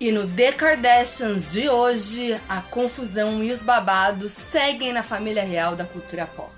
E no The Kardashians de hoje, a confusão e os babados seguem na família real da cultura pop.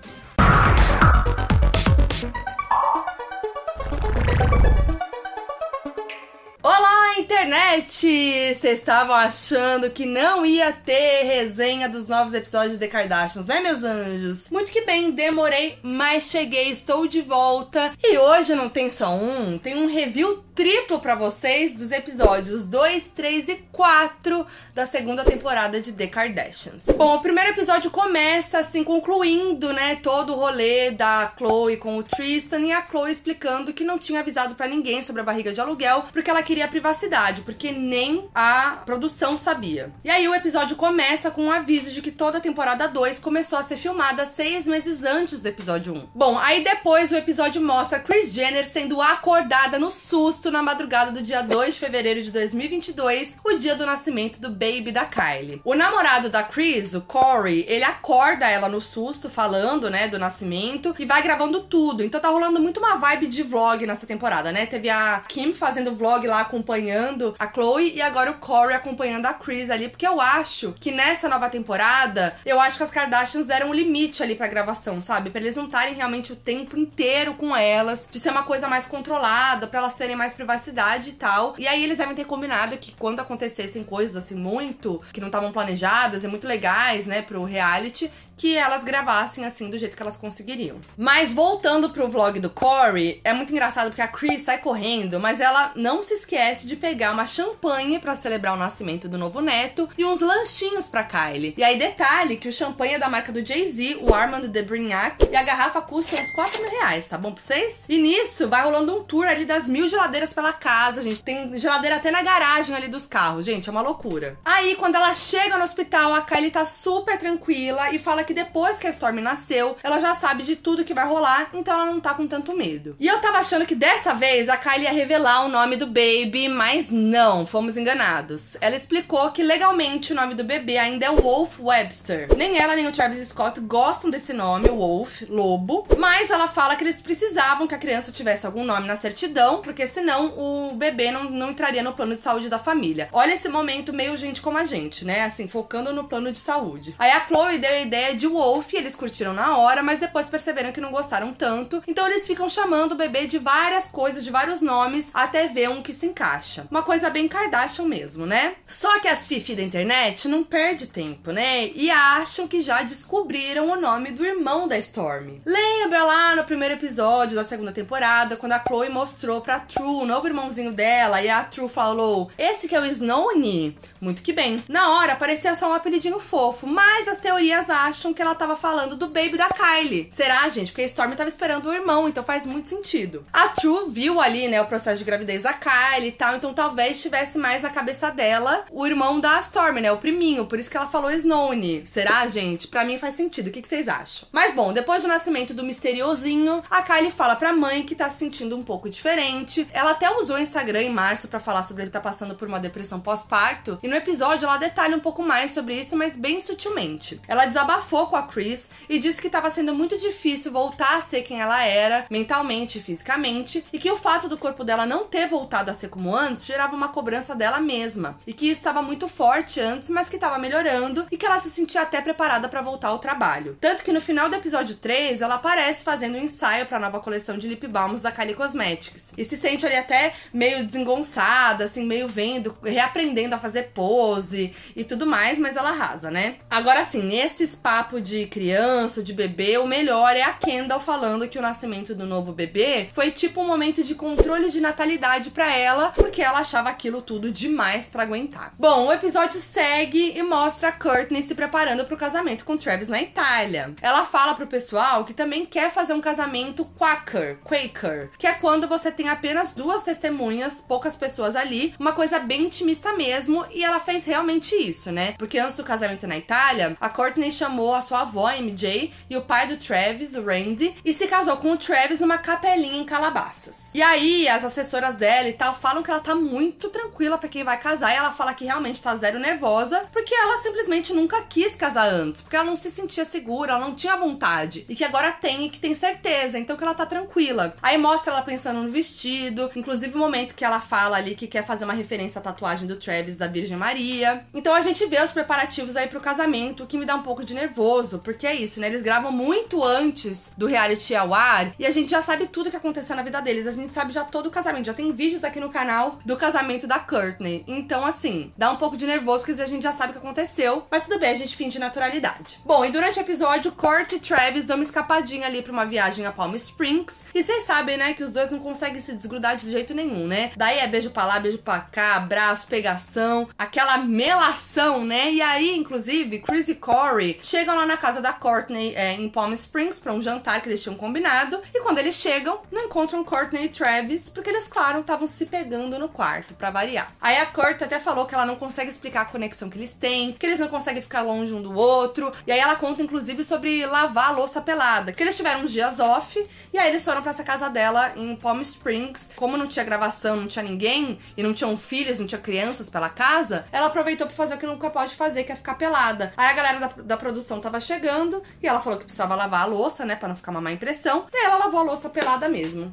Olá, internet! Vocês estavam achando que não ia ter resenha dos novos episódios de The Kardashians, né, meus anjos? Muito que bem, demorei, mas cheguei, estou de volta. E hoje não tem só um, tem um review triplo para vocês dos episódios 2, 3 e 4 da segunda temporada de The Kardashians. Bom, o primeiro episódio começa assim concluindo, né, todo o rolê da Chloe com o Tristan e a Chloe explicando que não tinha avisado para ninguém sobre a barriga de aluguel porque ela queria privacidade, porque nem a produção sabia. E aí o episódio começa com um aviso de que toda a temporada 2 começou a ser filmada seis meses antes do episódio 1. Bom, aí depois o episódio mostra Kris Jenner sendo acordada no susto na madrugada do dia 2 de fevereiro de 2022, o dia do nascimento do baby da Kylie. O namorado da Chris, o Corey, ele acorda ela no susto, falando, né, do nascimento e vai gravando tudo. Então tá rolando muito uma vibe de vlog nessa temporada, né? Teve a Kim fazendo vlog lá acompanhando a Chloe e agora o Corey acompanhando a Chris ali, porque eu acho que nessa nova temporada, eu acho que as Kardashians deram um limite ali pra gravação, sabe? Pra eles não estarem realmente o tempo inteiro com elas, de ser uma coisa mais controlada, para elas terem mais mais privacidade e tal. E aí eles devem ter combinado que quando acontecessem coisas assim muito que não estavam planejadas e muito legais, né, pro reality, que elas gravassem assim do jeito que elas conseguiriam. Mas voltando pro vlog do Corey, é muito engraçado porque a Chris sai correndo, mas ela não se esquece de pegar uma champanhe para celebrar o nascimento do novo neto e uns lanchinhos para Kylie. E aí detalhe que o champanhe é da marca do Jay-Z, o Armand de Brignac, e a garrafa custa uns 4 mil reais, tá bom pra vocês? E nisso vai rolando um tour ali das mil geladeiras pela casa, gente. Tem geladeira até na garagem ali dos carros, gente, é uma loucura. Aí quando ela chega no hospital, a Kylie tá super tranquila e fala que que depois que a Storm nasceu, ela já sabe de tudo que vai rolar, então ela não tá com tanto medo. E eu tava achando que dessa vez a Kylie ia revelar o nome do baby, mas não, fomos enganados. Ela explicou que legalmente o nome do bebê ainda é Wolf Webster. Nem ela nem o Travis Scott gostam desse nome, Wolf, lobo, mas ela fala que eles precisavam que a criança tivesse algum nome na certidão, porque senão o bebê não, não entraria no plano de saúde da família. Olha esse momento meio gente como a gente, né? Assim, focando no plano de saúde. Aí a Chloe deu a ideia de Wolf, eles curtiram na hora, mas depois perceberam que não gostaram tanto. Então eles ficam chamando o bebê de várias coisas, de vários nomes, até ver um que se encaixa. Uma coisa bem Kardashian mesmo, né? Só que as fifi da internet não perde tempo, né? E acham que já descobriram o nome do irmão da Storm. Lembra lá no primeiro episódio da segunda temporada, quando a Chloe mostrou pra True, o novo irmãozinho dela, e a True falou: Esse que é o Snowne? Muito que bem. Na hora parecia só um apelidinho fofo, mas as teorias acham que ela tava falando do baby da Kylie. Será, gente? Porque a Storm tava esperando o irmão, então faz muito sentido. A True viu ali, né, o processo de gravidez da Kylie e tal, então talvez tivesse mais na cabeça dela o irmão da Storm, né, o priminho, por isso que ela falou Snowne. Será, gente? Para mim faz sentido. O que, que vocês acham? Mas bom, depois do nascimento do misteriosinho, a Kylie fala pra mãe que tá se sentindo um pouco diferente. Ela até usou o Instagram em março para falar sobre ele tá passando por uma depressão pós-parto, e no episódio ela detalha um pouco mais sobre isso, mas bem sutilmente. Ela desabafou com a Chris e disse que estava sendo muito difícil voltar a ser quem ela era, mentalmente e fisicamente, e que o fato do corpo dela não ter voltado a ser como antes gerava uma cobrança dela mesma, e que estava muito forte antes, mas que estava melhorando e que ela se sentia até preparada para voltar ao trabalho. Tanto que no final do episódio 3, ela aparece fazendo um ensaio para a nova coleção de lip balms da Kylie Cosmetics e se sente ali até meio desengonçada, assim, meio vendo, reaprendendo a fazer pose e tudo mais, mas ela arrasa, né? Agora sim, nesses papos papo de criança, de bebê, o melhor é a Kendall falando que o nascimento do novo bebê foi tipo um momento de controle de natalidade para ela, porque ela achava aquilo tudo demais para aguentar. Bom, o episódio segue e mostra a Courtney se preparando para o casamento com Travis na Itália. Ela fala pro pessoal que também quer fazer um casamento Quaker, Quaker, que é quando você tem apenas duas testemunhas, poucas pessoas ali, uma coisa bem intimista mesmo, e ela fez realmente isso, né? Porque antes do casamento na Itália, a Courtney chamou a sua avó, MJ, e o pai do Travis, o Randy, e se casou com o Travis numa capelinha em Calabasas. E aí, as assessoras dela e tal falam que ela tá muito tranquila para quem vai casar. E ela fala que realmente tá zero nervosa, porque ela simplesmente nunca quis casar antes. Porque ela não se sentia segura, ela não tinha vontade. E que agora tem e que tem certeza. Então que ela tá tranquila. Aí mostra ela pensando no vestido. Inclusive o momento que ela fala ali que quer fazer uma referência à tatuagem do Travis da Virgem Maria. Então a gente vê os preparativos aí pro casamento, o que me dá um pouco de nervoso. Porque é isso, né? Eles gravam muito antes do reality ao ar. E a gente já sabe tudo que aconteceu na vida deles. A gente sabe já todo o casamento. Já tem vídeos aqui no canal do casamento da Courtney. Então, assim, dá um pouco de nervoso porque a gente já sabe o que aconteceu. Mas tudo bem, a gente finge naturalidade. Bom, e durante o episódio, Court e Travis dão uma escapadinha ali pra uma viagem a Palm Springs. E vocês sabem, né, que os dois não conseguem se desgrudar de jeito nenhum, né? Daí é beijo pra lá, beijo pra cá, abraço, pegação, aquela melação, né? E aí, inclusive, Chris e Corey chegam lá na casa da Courtney é, em Palm Springs pra um jantar que eles tinham combinado. E quando eles chegam, não encontram Courtney Travis, porque eles, claro, estavam se pegando no quarto, pra variar. Aí a Courtney até falou que ela não consegue explicar a conexão que eles têm, que eles não conseguem ficar longe um do outro. E aí ela conta, inclusive, sobre lavar a louça pelada, que eles tiveram uns dias off, e aí eles foram para essa casa dela em Palm Springs. Como não tinha gravação, não tinha ninguém, e não tinham filhos, não tinha crianças pela casa, ela aproveitou pra fazer o que nunca pode fazer, que é ficar pelada. Aí a galera da, da produção tava chegando, e ela falou que precisava lavar a louça, né, pra não ficar uma má impressão. E aí ela lavou a louça pelada mesmo.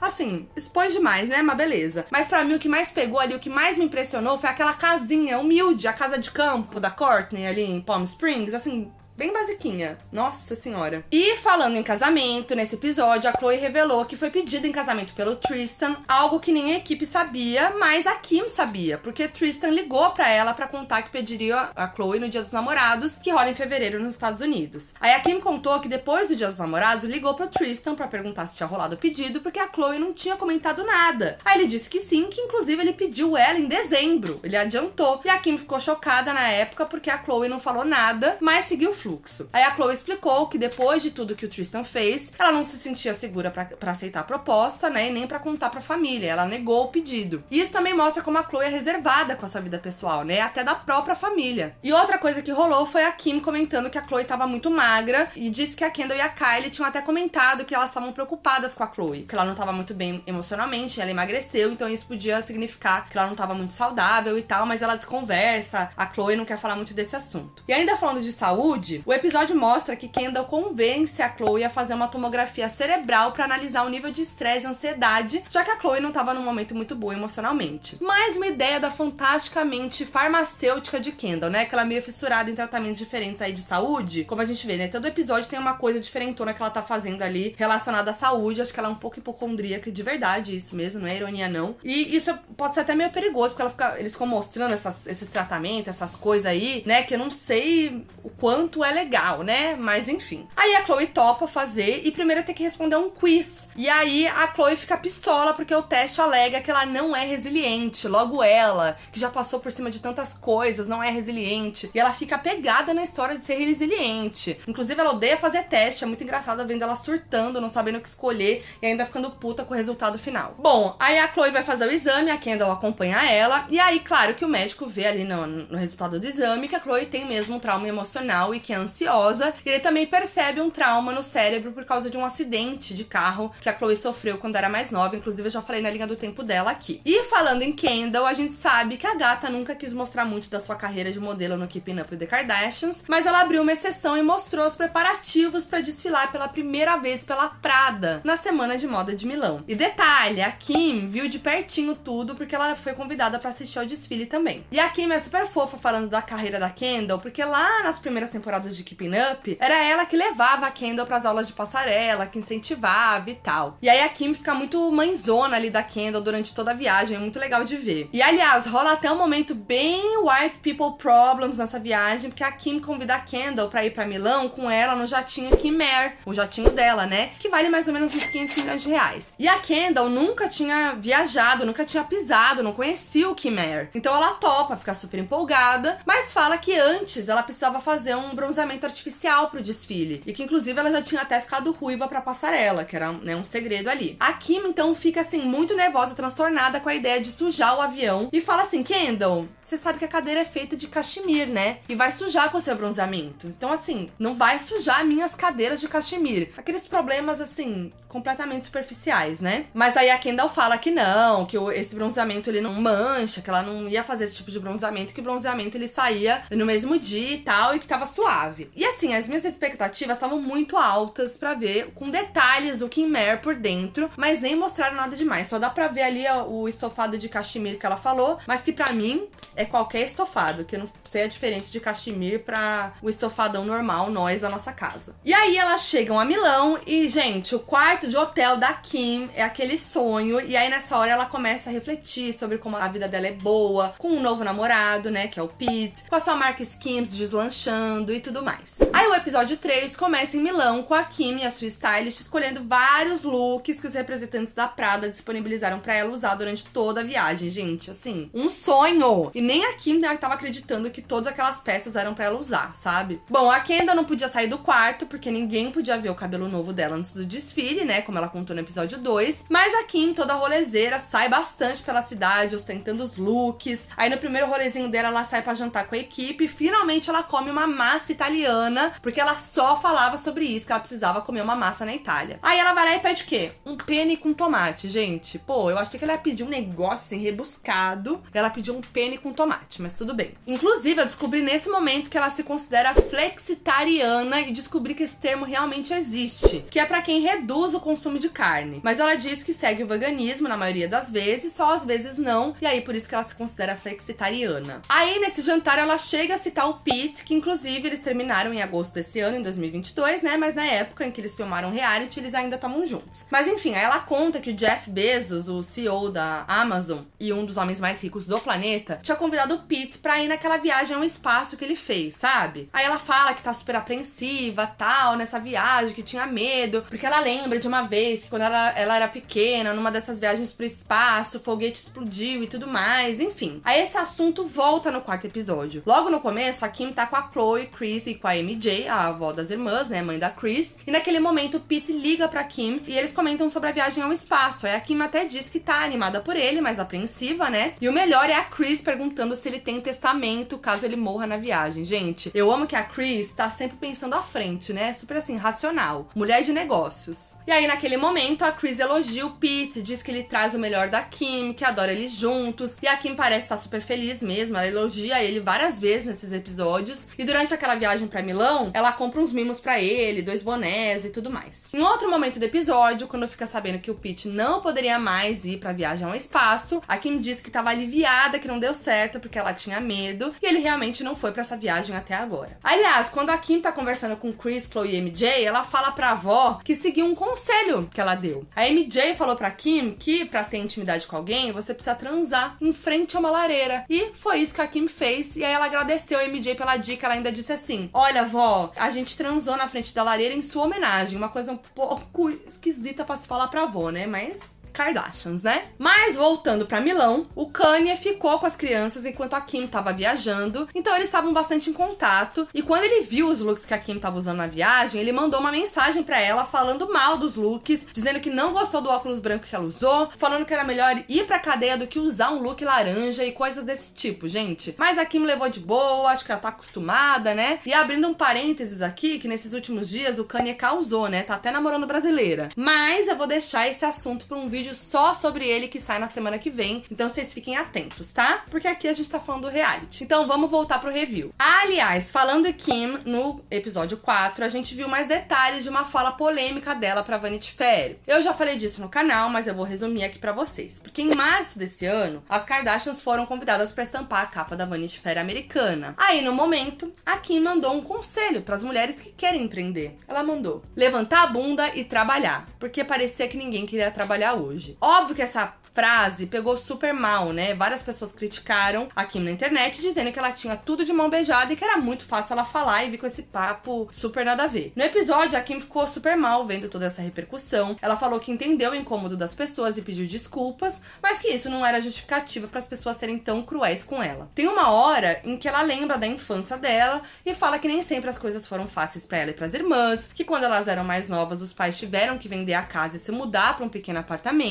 Assim, expôs demais, né? Mas beleza. Mas para mim o que mais pegou ali, o que mais me impressionou foi aquela casinha humilde, a casa de campo da Courtney ali em Palm Springs, assim, Bem basiquinha. Nossa senhora. E falando em casamento, nesse episódio, a Chloe revelou que foi pedida em casamento pelo Tristan, algo que nem a equipe sabia, mas a Kim sabia, porque Tristan ligou para ela para contar que pediria a Chloe no Dia dos Namorados, que rola em fevereiro nos Estados Unidos. Aí a Kim contou que depois do Dia dos Namorados, ligou pro Tristan para perguntar se tinha rolado o pedido, porque a Chloe não tinha comentado nada. Aí ele disse que sim, que inclusive ele pediu ela em dezembro. Ele adiantou. E a Kim ficou chocada na época porque a Chloe não falou nada, mas seguiu fluxo. Aí a Chloe explicou que depois de tudo que o Tristan fez, ela não se sentia segura para aceitar a proposta, né, e nem para contar para a família. Ela negou o pedido. E isso também mostra como a Chloe é reservada com a sua vida pessoal, né, até da própria família. E outra coisa que rolou foi a Kim comentando que a Chloe tava muito magra e disse que a Kendall e a Kylie tinham até comentado que elas estavam preocupadas com a Chloe, que ela não tava muito bem emocionalmente, ela emagreceu, então isso podia significar que ela não tava muito saudável e tal, mas ela desconversa, a Chloe não quer falar muito desse assunto. E ainda falando de saúde, o episódio mostra que Kendall convence a Chloe a fazer uma tomografia cerebral para analisar o nível de estresse e ansiedade, já que a Chloe não estava num momento muito bom emocionalmente. Mais uma ideia da fantasticamente farmacêutica de Kendall, né? Que ela meio fissurada em tratamentos diferentes aí de saúde. Como a gente vê, né? Todo episódio tem uma coisa diferentona que ela tá fazendo ali relacionada à saúde. Acho que ela é um pouco hipocondríaca de verdade, isso mesmo, não é ironia não. E isso pode ser até meio perigoso, porque fica, eles ficam mostrando essas, esses tratamentos, essas coisas aí, né? Que eu não sei o quanto é legal né? Mas enfim. Aí a Chloe topa fazer e primeiro tem que responder um quiz. E aí a Chloe fica pistola porque o teste alega que ela não é resiliente. Logo ela, que já passou por cima de tantas coisas, não é resiliente. E ela fica pegada na história de ser resiliente. Inclusive ela odeia fazer teste, é muito engraçado vendo ela surtando, não sabendo o que escolher e ainda ficando puta com o resultado final. Bom, aí a Chloe vai fazer o exame, a Kendall acompanha ela. E aí, claro que o médico vê ali no, no resultado do exame que a Chloe tem mesmo um trauma emocional e que ansiosa ansiosa. E ele também percebe um trauma no cérebro por causa de um acidente de carro que a Chloe sofreu quando era mais nova. Inclusive, eu já falei na linha do tempo dela aqui. E falando em Kendall, a gente sabe que a gata nunca quis mostrar muito da sua carreira de modelo no Keeping Up with the Kardashians, mas ela abriu uma exceção e mostrou os preparativos para desfilar pela primeira vez pela Prada na semana de moda de Milão. E detalhe, a Kim viu de pertinho tudo porque ela foi convidada para assistir ao desfile também. E a Kim é super fofa falando da carreira da Kendall, porque lá nas primeiras temporadas de Keeping Up, era ela que levava a Kendall pras aulas de passarela, que incentivava e tal. E aí a Kim fica muito mãezona ali da Kendall durante toda a viagem, é muito legal de ver. E aliás, rola até um momento bem white people problems nessa viagem, porque a Kim convida a Kendall pra ir pra Milão com ela no jatinho Kim o jatinho dela, né? Que vale mais ou menos uns 500 milhões de reais. E a Kendall nunca tinha viajado, nunca tinha pisado, não conhecia o Kim. Então ela topa, fica super empolgada, mas fala que antes ela precisava fazer um bronzeamento artificial pro desfile. E que inclusive ela já tinha até ficado ruiva pra passarela, que era né, um segredo ali. A Kim então fica assim muito nervosa, transtornada com a ideia de sujar o avião e fala assim: Kendall, você sabe que a cadeira é feita de cachemir, né? E vai sujar com o seu bronzeamento. Então, assim, não vai sujar minhas cadeiras de cachemir. Aqueles problemas, assim, completamente superficiais, né? Mas aí a Kendall fala que não, que esse bronzeamento ele não mancha, que ela não ia fazer esse tipo de bronzeamento, que o bronzeamento ele saía no mesmo dia e tal, e que tava suave. E assim, as minhas expectativas estavam muito altas para ver com detalhes o Kim por dentro, mas nem mostraram nada demais. Só dá pra ver ali o estofado de cachemir que ela falou, mas que para mim é qualquer estofado, que eu não sei a diferença de cachemir para o estofadão normal, nós da nossa casa. E aí elas chegam a Milão e, gente, o quarto de hotel da Kim é aquele sonho. E aí nessa hora ela começa a refletir sobre como a vida dela é boa, com um novo namorado, né, que é o Pete, com a sua marca Skims deslanchando e tudo mais. Aí o episódio 3 começa em Milão com a Kim e a sua stylist escolhendo vários looks que os representantes da Prada disponibilizaram para ela usar durante toda a viagem, gente. Assim, um sonho. E nem a Kim tava acreditando que todas aquelas peças eram para ela usar, sabe? Bom, a Kendall não podia sair do quarto porque ninguém podia ver o cabelo novo dela antes do desfile, né? Como ela contou no episódio 2. Mas a Kim, toda rolezeira, sai bastante pela cidade, ostentando os looks. Aí no primeiro rolezinho dela, ela sai para jantar com a equipe. Finalmente ela come uma massa italiana, porque ela só falava sobre isso, que ela precisava comer uma massa na Itália. Aí ela vai lá e pede o quê? Um pene com tomate, gente. Pô, eu achei que ela ia pedir um negócio assim, rebuscado. Ela pediu um pene com tomate, mas tudo bem. Inclusive, eu descobri nesse momento que ela se considera flexitariana e descobri que esse termo realmente existe, que é para quem reduz o consumo de carne. Mas ela diz que segue o veganismo na maioria das vezes, só às vezes não, e aí por isso que ela se considera flexitariana. Aí nesse jantar ela chega a citar o Pete, que inclusive eles terminaram em agosto desse ano, em 2022, né? Mas na época em que eles filmaram reality, eles ainda estavam juntos. Mas enfim, aí ela conta que o Jeff Bezos, o CEO da Amazon e um dos homens mais ricos do planeta, tinha convidado o Pete pra ir naquela viagem ao espaço que ele fez, sabe? Aí ela fala que tá super apreensiva, tal, nessa viagem, que tinha medo, porque ela lembra de uma vez que quando ela, ela era pequena, numa dessas viagens pro espaço, o foguete explodiu e tudo mais, enfim. Aí esse assunto volta no quarto episódio. Logo no começo, a Kim tá com a Chloe, Chris e com a MJ, a avó das irmãs, né, mãe da Chris, e naquele momento Pete liga pra Kim e eles comentam sobre a viagem ao espaço. Aí a Kim até diz que tá animada por ele, mas apreensiva, né? E o melhor é a Chris perguntando se ele tem testamento caso ele morra na viagem. Gente, eu amo que a Chris tá sempre pensando à frente, né? Super assim, racional. Mulher de negócios. E aí, naquele momento, a Chris elogia o Pete, diz que ele traz o melhor da Kim, que adora eles juntos. E a Kim parece estar super feliz mesmo. Ela elogia ele várias vezes nesses episódios. E durante aquela viagem para Milão, ela compra uns mimos para ele, dois bonés e tudo mais. Em outro momento do episódio, quando fica sabendo que o Pete não poderia mais ir pra viagem ao espaço, a Kim diz que tava aliviada que não deu certo porque ela tinha medo. E ele realmente não foi para essa viagem até agora. Aliás, quando a Kim tá conversando com Chris, Chloe e MJ, ela fala pra avó que seguiu um conselho que ela deu. A MJ falou pra Kim que pra ter intimidade com alguém, você precisa transar em frente a uma lareira. E foi isso que a Kim fez. E aí ela agradeceu a MJ pela dica. Ela ainda disse assim: Olha, vó, a gente transou na frente da lareira em sua homenagem. Uma coisa um pouco esquisita para se falar pra avó, né? Mas Kardashians, né? Mas voltando para Milão, o Kanye ficou com as crianças enquanto a Kim tava viajando, então eles estavam bastante em contato. E quando ele viu os looks que a Kim tava usando na viagem, ele mandou uma mensagem para ela falando mal dos looks, dizendo que não gostou do óculos branco que ela usou, falando que era melhor ir pra cadeia do que usar um look laranja e coisas desse tipo, gente. Mas a Kim levou de boa, acho que ela tá acostumada, né? E abrindo um parênteses aqui, que nesses últimos dias o Kanye causou, né? Tá até namorando brasileira. Mas eu vou deixar esse assunto pra um vídeo vídeo só sobre ele que sai na semana que vem. Então vocês fiquem atentos, tá? Porque aqui a gente tá falando do reality. Então vamos voltar pro review. Aliás, falando em Kim, no episódio 4, a gente viu mais detalhes de uma fala polêmica dela pra Vanity Fair. Eu já falei disso no canal, mas eu vou resumir aqui para vocês. Porque em março desse ano, as Kardashians foram convidadas para estampar a capa da Vanity Fair americana. Aí, no momento, a Kim mandou um conselho para as mulheres que querem empreender. Ela mandou levantar a bunda e trabalhar, porque parecia que ninguém queria trabalhar hoje hoje. Óbvio que essa frase pegou super mal, né? Várias pessoas criticaram a Kim na internet, dizendo que ela tinha tudo de mão beijada e que era muito fácil ela falar e vir com esse papo super nada a ver. No episódio, a Kim ficou super mal vendo toda essa repercussão. Ela falou que entendeu o incômodo das pessoas e pediu desculpas, mas que isso não era justificativa para as pessoas serem tão cruéis com ela. Tem uma hora em que ela lembra da infância dela e fala que nem sempre as coisas foram fáceis para ela e para as irmãs, que quando elas eram mais novas, os pais tiveram que vender a casa e se mudar para um pequeno apartamento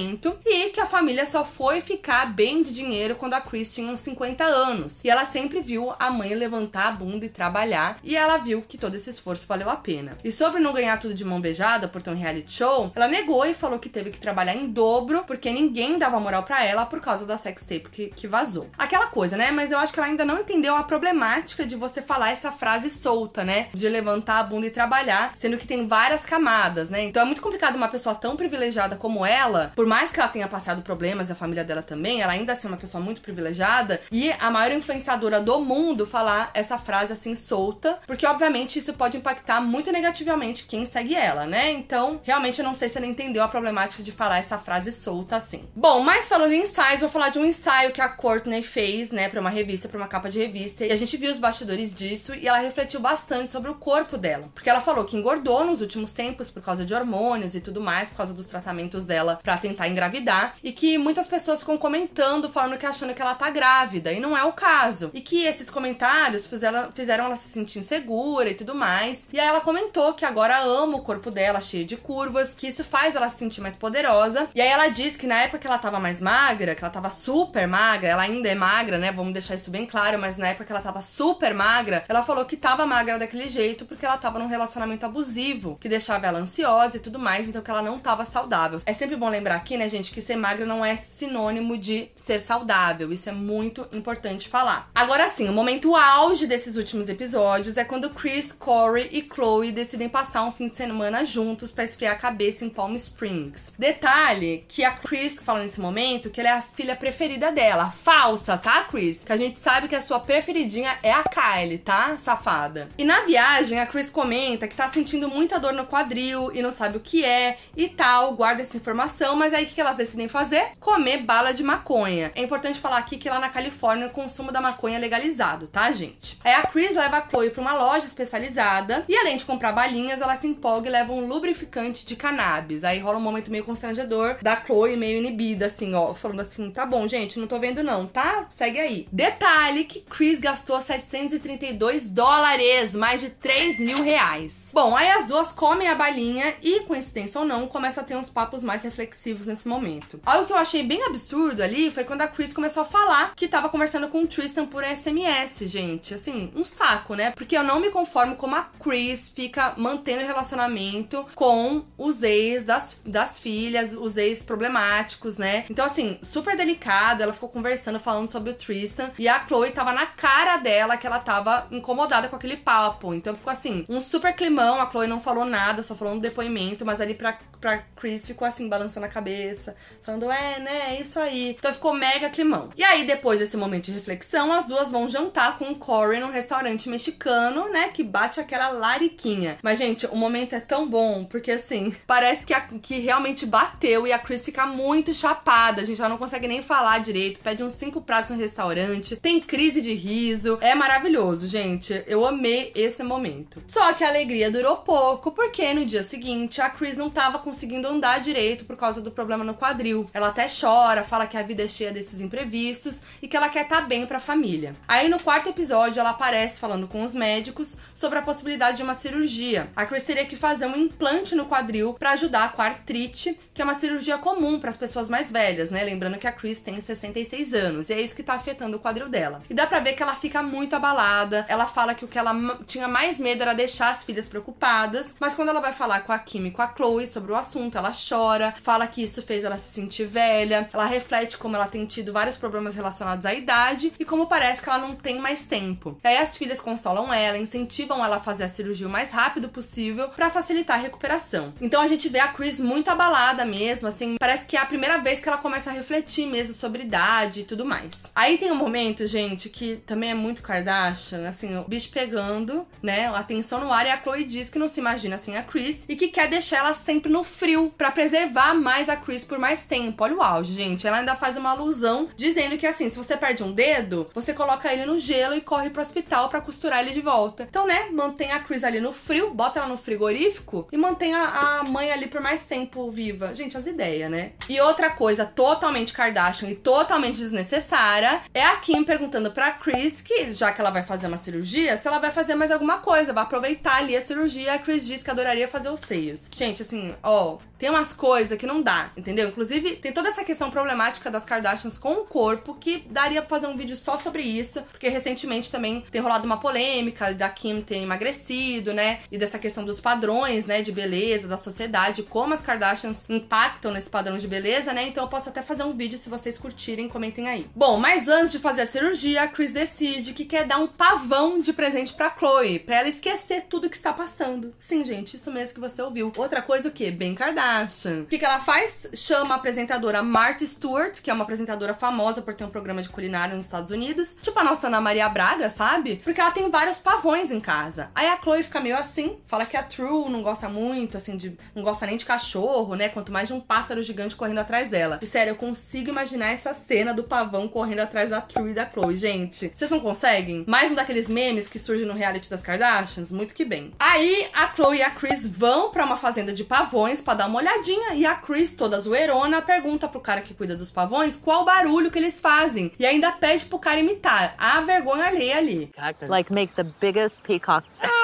e que a família só foi ficar bem de dinheiro quando a Chris tinha uns 50 anos. E ela sempre viu a mãe levantar a bunda e trabalhar e ela viu que todo esse esforço valeu a pena. E sobre não ganhar tudo de mão beijada por ter um reality show, ela negou e falou que teve que trabalhar em dobro porque ninguém dava moral para ela por causa da sex tape que, que vazou. Aquela coisa, né? Mas eu acho que ela ainda não entendeu a problemática de você falar essa frase solta, né? De levantar a bunda e trabalhar, sendo que tem várias camadas, né? Então é muito complicado uma pessoa tão privilegiada como ela, por mais que ela tenha passado problemas a família dela também, ela ainda assim é uma pessoa muito privilegiada e a maior influenciadora do mundo falar essa frase assim solta, porque obviamente isso pode impactar muito negativamente quem segue ela, né? Então, realmente eu não sei se ela entendeu a problemática de falar essa frase solta assim. Bom, mas falando em ensaios, vou falar de um ensaio que a Courtney fez, né, para uma revista, para uma capa de revista, e a gente viu os bastidores disso e ela refletiu bastante sobre o corpo dela, porque ela falou que engordou nos últimos tempos por causa de hormônios e tudo mais, por causa dos tratamentos dela para tentar engravidar, e que muitas pessoas ficam comentando, falando que achando que ela tá grávida, e não é o caso. E que esses comentários fizeram, fizeram ela se sentir insegura e tudo mais. E aí ela comentou que agora ama o corpo dela, cheio de curvas, que isso faz ela se sentir mais poderosa. E aí ela diz que na época que ela tava mais magra, que ela tava super magra, ela ainda é magra, né? Vamos deixar isso bem claro, mas na época que ela tava super magra, ela falou que tava magra daquele jeito porque ela tava num relacionamento abusivo, que deixava ela ansiosa e tudo mais, então que ela não tava saudável. É sempre bom lembrar aqui, né, gente, que ser magra não é sinônimo de ser saudável. Isso é muito importante falar. Agora sim, o momento auge desses últimos episódios é quando Chris, Corey e Chloe decidem passar um fim de semana juntos para esfriar a cabeça em Palm Springs. Detalhe que a Chris fala nesse momento que ela é a filha preferida dela. Falsa, tá, Chris? Que a gente sabe que a sua preferidinha é a Kylie, tá, safada? E na viagem, a Chris comenta que tá sentindo muita dor no quadril e não sabe o que é e tal, guarda essa informação, mas aí o que elas decidem fazer? Comer bala de maconha. É importante falar aqui que lá na Califórnia o consumo da maconha é legalizado, tá, gente? Aí a Chris leva a Chloe pra uma loja especializada e além de comprar balinhas, ela se empolga e leva um lubrificante de cannabis. Aí rola um momento meio constrangedor da Chloe meio inibida, assim, ó, falando assim: tá bom, gente, não tô vendo não, tá? Segue aí. Detalhe que Chris gastou 732 dólares, mais de 3 mil reais. Bom, aí as duas comem a balinha e, coincidência ou não, começa a ter uns papos mais reflexivos nesse momento. Algo que eu achei bem absurdo ali foi quando a Chris começou a falar que tava conversando com o Tristan por SMS, gente. Assim, um saco, né? Porque eu não me conformo como a Chris fica mantendo relacionamento com os ex das, das filhas, os ex problemáticos, né? Então, assim, super delicado. Ela ficou conversando, falando sobre o Tristan. E a Chloe tava na cara dela que ela tava incomodada com aquele papo. Então ficou assim, um super climão. A Chloe não falou nada, só falou um depoimento, mas ali pra, pra Chris ficou assim, balançando a cabeça, falando, é, né, é isso aí. Então ficou mega climão. E aí, depois desse momento de reflexão, as duas vão jantar com o Corey num restaurante mexicano, né? Que bate aquela lariquinha. Mas, gente, o momento é tão bom, porque assim, parece que, a, que realmente bateu e a Chris fica muito chapada. A gente já não consegue nem falar direito. Pede uns cinco pratos no restaurante. Tem crise de riso. É maravilhoso, gente. Eu amei esse momento. Só que a alegria durou pouco, porque no dia seguinte a Chris não tava conseguindo andar direito por causa do problema no quadril. Ela até chora, fala que a vida é cheia desses imprevistos e que ela quer estar tá bem pra família. Aí no quarto episódio ela aparece falando com os médicos sobre a possibilidade de uma cirurgia. A Chris teria que fazer um implante no quadril para ajudar com a artrite, que é uma cirurgia comum para as pessoas mais velhas, né? Lembrando que a Chris tem 66 anos e é isso que tá afetando o quadril dela. E dá pra ver que ela fica muito abalada. Ela fala que o que ela tinha mais medo era deixar as filhas preocupadas, mas quando ela vai falar com a Kim e com a Chloe sobre o assunto, ela chora, fala que isso fez ela se sentir velha, ela reflete como ela tem tido vários problemas relacionados à idade e como parece que ela não tem mais tempo. E aí as filhas consolam ela, incentivam ela a fazer a cirurgia o mais rápido possível para facilitar a recuperação. Então a gente vê a Chris muito abalada mesmo, assim, parece que é a primeira vez que ela começa a refletir mesmo sobre idade e tudo mais. Aí tem um momento, gente, que também é muito Kardashian, assim, o bicho pegando, né? A atenção no ar e a Chloe diz que não se imagina sem a Chris e que quer deixar ela sempre no frio para preservar mais a Chris por mais tempo. Olha o auge, gente. Ela ainda faz uma alusão dizendo que assim, se você perde um dedo, você coloca ele no gelo e corre pro hospital para costurar ele de volta. Então, né, mantém a Chris ali no frio, bota ela no frigorífico e mantém a, a mãe ali por mais tempo viva. Gente, as ideias, né? E outra coisa totalmente Kardashian e totalmente desnecessária é a Kim perguntando pra Chris que, já que ela vai fazer uma cirurgia, se ela vai fazer mais alguma coisa, vai aproveitar ali a cirurgia. A Chris diz que adoraria fazer os seios. Gente, assim, ó, tem umas coisas que não dá, entendeu? Inclusive, tem toda essa questão problemática das Kardashians com o corpo que daria pra fazer um vídeo só sobre isso, porque recentemente também tem rolado uma polêmica da Kim ter emagrecido, né? E dessa questão dos padrões, né, de beleza da sociedade, como as Kardashians impactam nesse padrão de beleza, né? Então eu posso até fazer um vídeo se vocês curtirem, comentem aí. Bom, mas antes de fazer a cirurgia, a Chris decide que quer dar um pavão de presente pra Chloe, pra ela esquecer tudo que está passando. Sim, gente, isso mesmo que você ouviu. Outra coisa o quê? Bem Kardashian. O que, que ela faz? Chama a apresentadora Martha Stewart, que é uma apresentadora famosa por ter um programa de culinária nos Estados Unidos, tipo a nossa Ana Maria Braga, sabe? Porque ela tem vários pavões em casa. Aí a Chloe fica meio assim, fala que a True não gosta muito, assim, de. não gosta nem de cachorro, né? Quanto mais de um pássaro gigante correndo atrás dela. E sério, eu consigo imaginar essa cena do pavão correndo atrás da True e da Chloe, gente. Vocês não conseguem? Mais um daqueles memes que surge no reality das Kardashians? Muito que bem. Aí a Chloe e a Chris vão para uma fazenda de pavões para dar uma olhadinha e a Chris, toda zoeirona, pergunta pro cara que cuida dos pavões qual barulho que eles fazem e ainda pede pro cara imitar. A vergonha alheia ali. Like make the biggest peacock.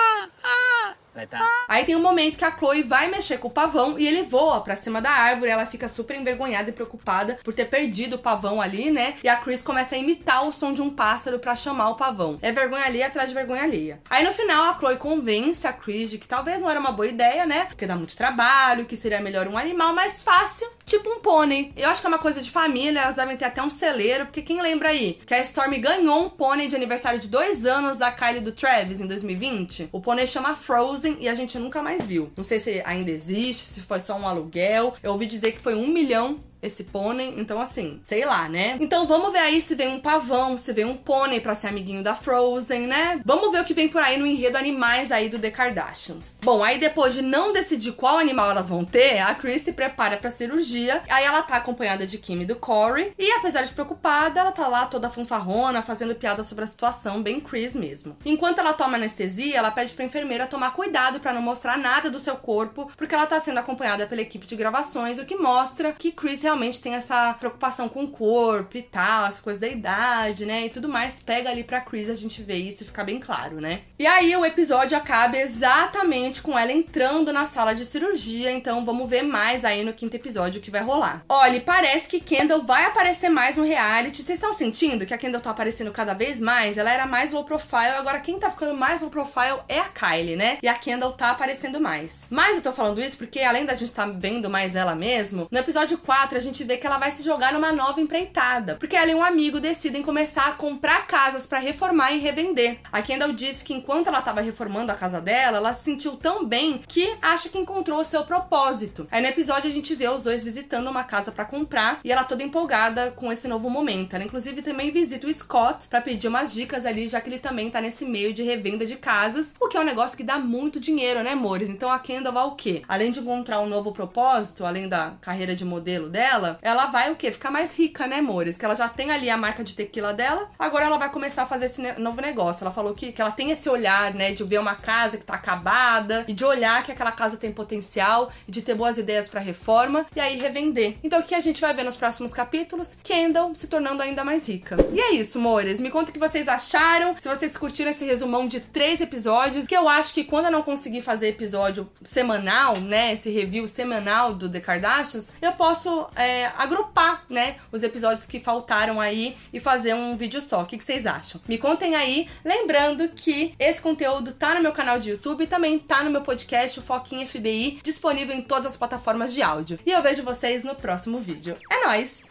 Aí tem um momento que a Chloe vai mexer com o pavão e ele voa pra cima da árvore. Ela fica super envergonhada e preocupada por ter perdido o pavão ali, né? E a Chris começa a imitar o som de um pássaro para chamar o pavão. É vergonha alheia atrás de vergonha alheia. Aí no final a Chloe convence a Chris de que talvez não era uma boa ideia, né? Porque dá muito trabalho, que seria melhor um animal mais fácil, tipo um pônei. Eu acho que é uma coisa de família, elas devem ter até um celeiro, porque quem lembra aí que a Stormy ganhou um pônei de aniversário de dois anos da Kylie do Travis em 2020? O pônei chama Frozen e a gente nunca mais viu. Não sei se ainda existe, se foi só um aluguel. Eu ouvi dizer que foi um milhão esse pônei. Então, assim, sei lá, né? Então vamos ver aí se vem um pavão, se vem um pônei pra ser amiguinho da Frozen, né? Vamos ver o que vem por aí no enredo animais aí do The Kardashians. Bom, aí depois de não decidir qual animal elas vão ter, a Chris se prepara pra cirurgia. Aí ela tá acompanhada de Kim e do Corey. E apesar de preocupada, ela tá lá toda fanfarrona, fazendo piada sobre a situação, bem Chris mesmo. Enquanto ela toma anestesia, ela pede pra enfermeira tomar cuidado para não mostrar nada do seu corpo, porque ela tá sendo acompanhada pela equipe de gravações, o que mostra que Chris realmente tem essa preocupação com o corpo e tal, as coisas da idade, né? E tudo mais. Pega ali pra Chris a gente vê isso e fica bem claro, né? E aí o episódio acaba exatamente com ela entrando na sala de cirurgia. Então vamos ver mais aí no quinto episódio o que vai rolar. Olha, parece que Kendall vai aparecer mais no reality. Vocês estão sentindo que a Kendall tá aparecendo cada vez mais? Ela era mais low profile, agora quem tá ficando mais low profile é a Kylie, né? E a Kendall tá aparecendo mais. Mas eu tô falando isso porque além da gente tá vendo mais ela mesmo, no episódio 4 a gente vê que ela vai se jogar numa nova empreitada. Porque ela e um amigo decidem começar a comprar casas para reformar e revender. A Kendall disse que enquanto ela estava reformando a casa dela, ela se sentiu tão bem que acha que encontrou o seu propósito. Aí no episódio a gente vê os dois visitando uma casa para comprar e ela toda empolgada com esse novo momento. Ela inclusive também visita o Scott para pedir umas dicas ali, já que ele também tá nesse meio de revenda de casas, o que é um negócio que dá muito dinheiro, né, amores? Então a Kendall vai o quê? Além de encontrar um novo propósito, além da carreira de modelo dela, ela vai o quê? Ficar mais rica, né, amores? Que ela já tem ali a marca de tequila dela, agora ela vai começar a fazer esse novo negócio. Ela falou que, que ela tem esse olhar, né, de ver uma casa que tá acabada e de olhar que aquela casa tem potencial e de ter boas ideias para reforma e aí revender. Então o que a gente vai ver nos próximos capítulos? Kendall se tornando ainda mais rica. E é isso, amores. Me conta o que vocês acharam. Se vocês curtiram esse resumão de três episódios, que eu acho que quando eu não conseguir fazer episódio semanal, né, esse review semanal do The Kardashians, eu posso é, agrupar, né, os episódios que faltaram aí e fazer um vídeo só. O que, que vocês acham? Me contem aí. Lembrando que esse conteúdo tá no meu canal de YouTube e também tá no meu podcast, o Foquinha FBI, disponível em todas as plataformas de áudio. E eu vejo vocês no próximo vídeo. É nóis!